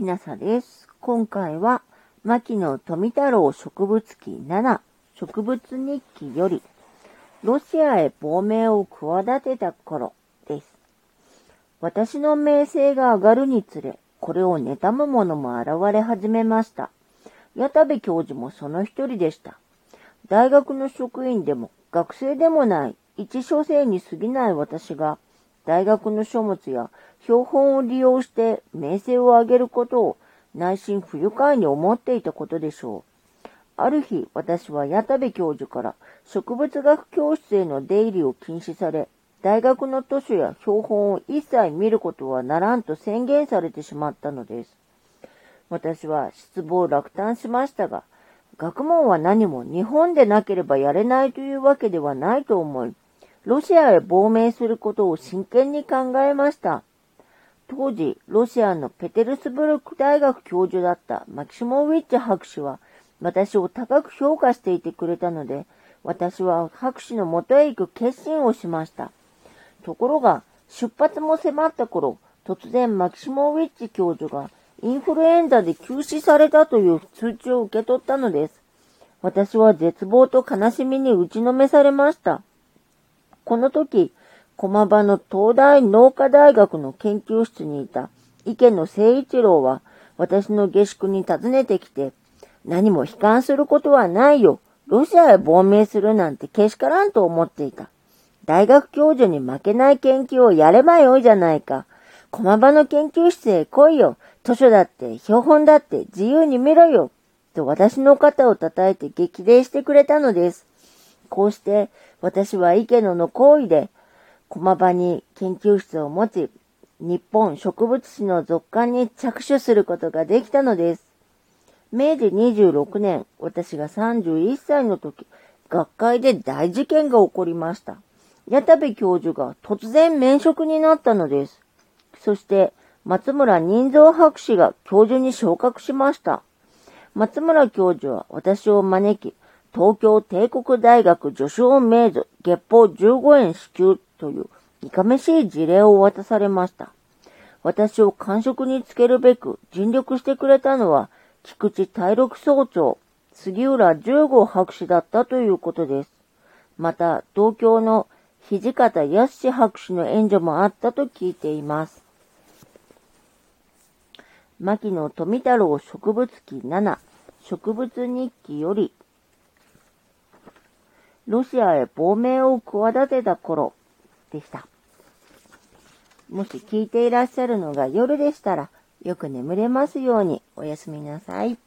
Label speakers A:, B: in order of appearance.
A: きなさです。今回は、牧野富太郎植物記7植物日記より、ロシアへ亡命を企てた頃です。私の名声が上がるにつれ、これを妬む者も現れ始めました。矢田部教授もその一人でした。大学の職員でも学生でもない一所生に過ぎない私が、大学の書物や標本を利用して名声を上げることを内心不愉快に思っていたことでしょう。ある日、私は矢田部教授から植物学教室への出入りを禁止され、大学の図書や標本を一切見ることはならんと宣言されてしまったのです。私は失望落胆しましたが、学問は何も日本でなければやれないというわけではないと思い、ロシアへ亡命することを真剣に考えました。当時、ロシアのペテルスブルク大学教授だったマキシモウィッチ博士は、私を高く評価していてくれたので、私は博士のもとへ行く決心をしました。ところが、出発も迫った頃、突然マキシモウィッチ教授がインフルエンザで休止されたという通知を受け取ったのです。私は絶望と悲しみに打ちのめされました。この時、駒場の東大農科大学の研究室にいた池野誠一郎は私の下宿に訪ねてきて、何も悲観することはないよ。ロシアへ亡命するなんてけしからんと思っていた。大学教授に負けない研究をやればよいじゃないか。駒場の研究室へ来いよ。図書だって、標本だって自由に見ろよ。と私の肩を叩いて激励してくれたのです。こうして私は池野の行為で駒場に研究室を持ち、日本植物史の続刊に着手することができたのです。明治26年、私が31歳の時、学会で大事件が起こりました。矢田部教授が突然免職になったのです。そして、松村人蔵博士が教授に昇格しました。松村教授は私を招き、東京帝国大学助手名図月報15円支給といういかめしい事例を渡されました。私を感触につけるべく尽力してくれたのは、菊池大六総長、杉浦十五博士だったということです。また、東京の土方康博士の援助もあったと聞いています。牧野富太郎植物記7植物日記より、ロシアへ亡命を企てた頃でした。もし聞いていらっしゃるのが夜でしたら、よく眠れますようにおやすみなさい。